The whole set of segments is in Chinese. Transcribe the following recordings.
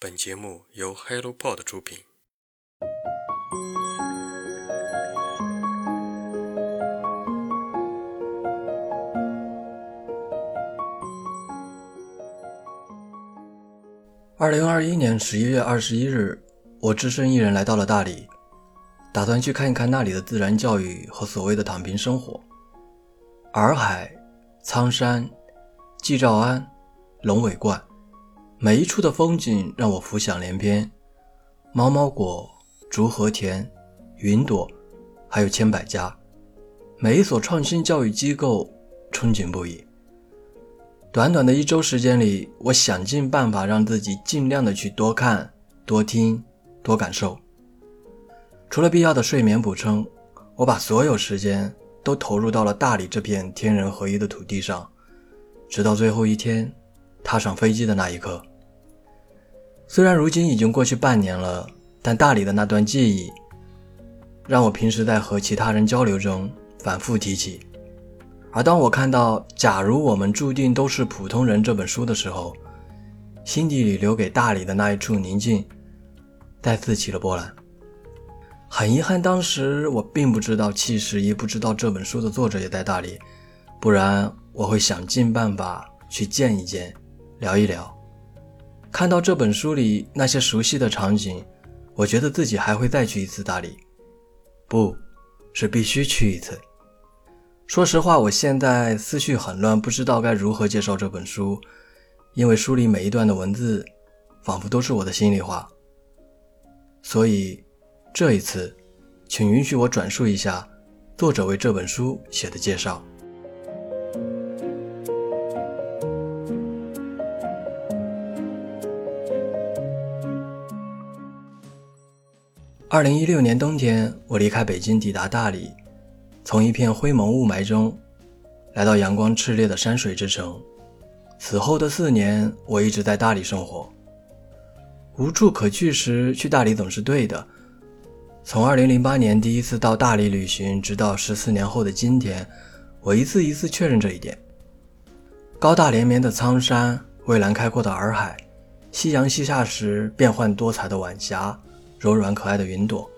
本节目由 HelloPod 出品。二零二一年十一月二十一日，我只身一人来到了大理，打算去看一看那里的自然教育和所谓的躺平生活。洱海、苍山、季照安、龙尾观，每一处的风景让我浮想联翩。猫猫果、竹和田、云朵，还有千百家，每一所创新教育机构憧憬不已。短短的一周时间里，我想尽办法让自己尽量的去多看、多听、多感受。除了必要的睡眠补充，我把所有时间都投入到了大理这片天人合一的土地上，直到最后一天踏上飞机的那一刻。虽然如今已经过去半年了，但大理的那段记忆，让我平时在和其他人交流中反复提起。而当我看到《假如我们注定都是普通人》这本书的时候，心底里留给大理的那一处宁静，再次起了波澜。很遗憾，当时我并不知道，其实也不知道这本书的作者也在大理，不然我会想尽办法去见一见，聊一聊。看到这本书里那些熟悉的场景，我觉得自己还会再去一次大理，不是必须去一次。说实话，我现在思绪很乱，不知道该如何介绍这本书，因为书里每一段的文字，仿佛都是我的心里话。所以，这一次，请允许我转述一下作者为这本书写的介绍。二零一六年冬天，我离开北京，抵达大理。从一片灰蒙雾霾中，来到阳光炽烈的山水之城。此后的四年，我一直在大理生活。无处可去时，去大理总是对的。从2008年第一次到大理旅行，直到十四年后的今天，我一次一次确认这一点。高大连绵的苍山，蔚蓝开阔的洱海，夕阳西下时变幻多彩的晚霞，柔软可爱的云朵。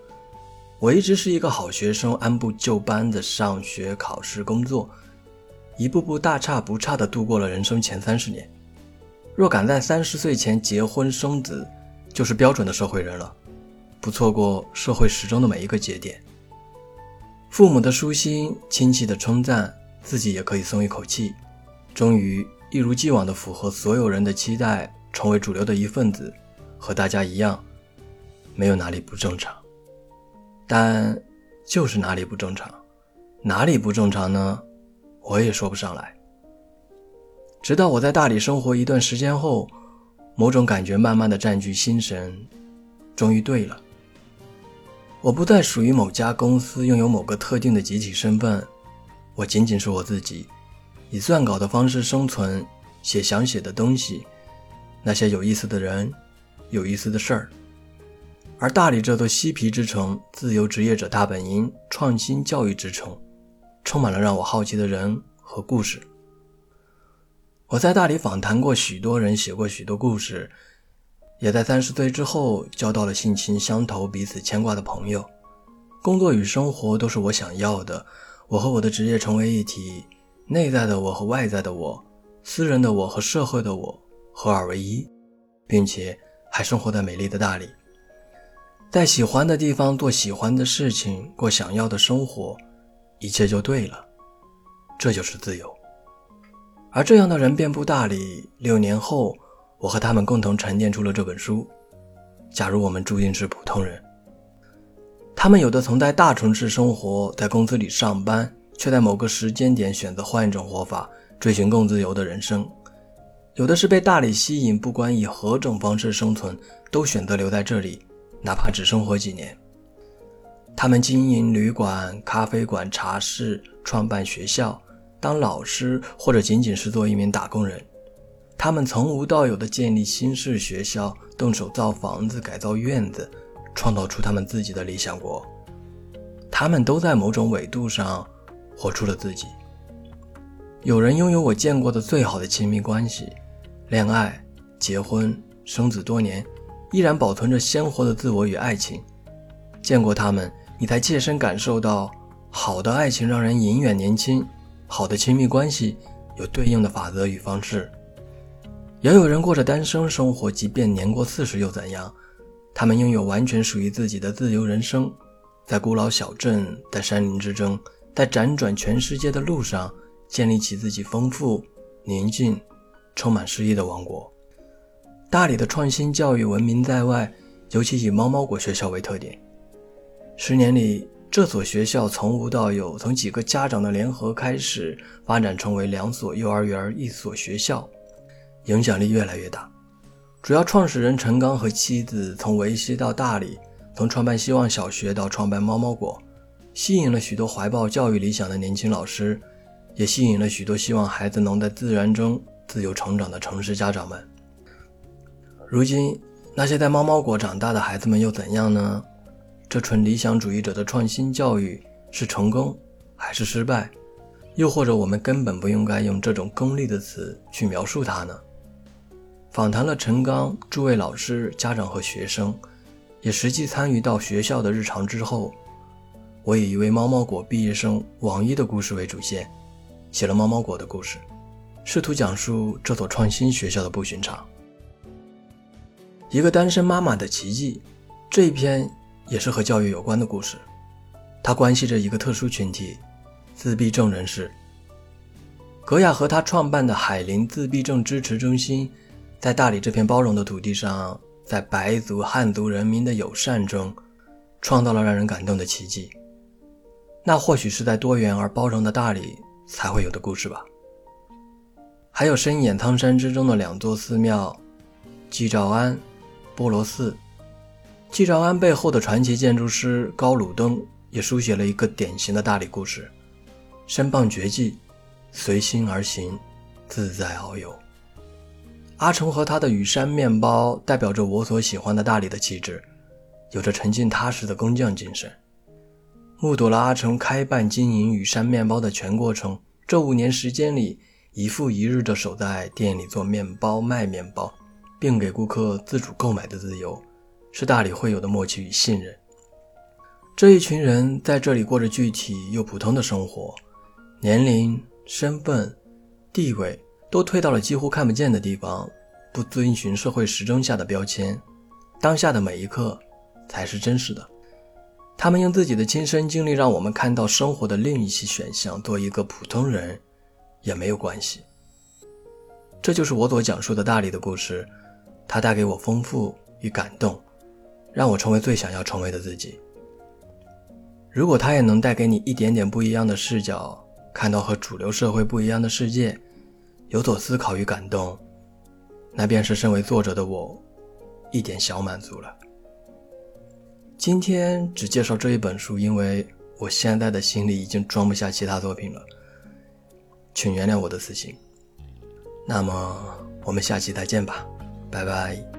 我一直是一个好学生，按部就班的上学、考试、工作，一步步大差不差的度过了人生前三十年。若赶在三十岁前结婚生子，就是标准的社会人了，不错过社会时钟的每一个节点。父母的舒心，亲戚的称赞，自己也可以松一口气，终于一如既往的符合所有人的期待，成为主流的一份子，和大家一样，没有哪里不正常。但就是哪里不正常，哪里不正常呢？我也说不上来。直到我在大理生活一段时间后，某种感觉慢慢的占据心神，终于对了。我不再属于某家公司，拥有某个特定的集体身份，我仅仅是我自己，以撰稿的方式生存，写想写的东西，那些有意思的人，有意思的事儿。而大理这座嬉皮之城，自由职业者大本营，创新教育之城，充满了让我好奇的人和故事。我在大理访谈过许多人，写过许多故事，也在三十岁之后交到了性情相投、彼此牵挂的朋友。工作与生活都是我想要的，我和我的职业成为一体，内在的我和外在的我，私人的我和社会的我合二为一，并且还生活在美丽的大理。在喜欢的地方做喜欢的事情，过想要的生活，一切就对了。这就是自由。而这样的人遍布大理。六年后，我和他们共同沉淀出了这本书。假如我们注定是普通人，他们有的曾在大城市生活，在公司里上班，却在某个时间点选择换一种活法，追寻更自由的人生；有的是被大理吸引，不管以何种方式生存，都选择留在这里。哪怕只生活几年，他们经营旅馆、咖啡馆、茶室，创办学校，当老师，或者仅仅是做一名打工人。他们从无到有的建立新式学校，动手造房子、改造院子，创造出他们自己的理想国。他们都在某种纬度上活出了自己。有人拥有我见过的最好的亲密关系，恋爱、结婚、生子多年。依然保存着鲜活的自我与爱情。见过他们，你才切身感受到，好的爱情让人永远年轻，好的亲密关系有对应的法则与方式。也有人过着单身生活，即便年过四十又怎样？他们拥有完全属于自己的自由人生，在古老小镇，在山林之中，在辗转全世界的路上，建立起自己丰富、宁静、充满诗意的王国。大理的创新教育闻名在外，尤其以猫猫国学校为特点。十年里，这所学校从无到有，从几个家长的联合开始，发展成为两所幼儿园、一所学校。影响力越来越大。主要创始人陈刚和妻子从维西到大理，从创办希望小学到创办猫猫果，吸引了许多怀抱教育理想的年轻老师，也吸引了许多希望孩子能在自然中自由成长的城市家长们。如今，那些在猫猫果长大的孩子们又怎样呢？这纯理想主义者的创新教育是成功还是失败？又或者我们根本不应该用这种功利的词去描述它呢？访谈了陈刚、诸位老师、家长和学生，也实际参与到学校的日常之后，我以一位猫猫果毕业生王一的故事为主线，写了猫猫果的故事，试图讲述这所创新学校的不寻常。一个单身妈妈的奇迹，这一篇也是和教育有关的故事，它关系着一个特殊群体——自闭症人士。格雅和他创办的海林自闭症支持中心。在大理这片包容的土地上，在白族、汉族人民的友善中，创造了让人感动的奇迹。那或许是在多元而包容的大理才会有的故事吧。还有深掩苍山之中的两座寺庙——鸡爪庵、波罗寺。鸡爪庵背后的传奇建筑师高鲁登也书写了一个典型的大理故事：身傍绝技，随心而行，自在遨游。阿成和他的羽山面包代表着我所喜欢的大理的气质，有着沉静踏实的工匠精神。目睹了阿成开办经营羽山面包的全过程，这五年时间里，一复一日地守在店里做面包、卖面包，并给顾客自主购买的自由，是大理会有的默契与信任。这一群人在这里过着具体又普通的生活，年龄、身份、地位。都退到了几乎看不见的地方，不遵循社会时钟下的标签，当下的每一刻才是真实的。他们用自己的亲身经历让我们看到生活的另一些选项。做一个普通人也没有关系。这就是我所讲述的大理的故事，它带给我丰富与感动，让我成为最想要成为的自己。如果它也能带给你一点点不一样的视角，看到和主流社会不一样的世界。有所思考与感动，那便是身为作者的我一点小满足了。今天只介绍这一本书，因为我现在的心里已经装不下其他作品了，请原谅我的私心。那么我们下期再见吧，拜拜。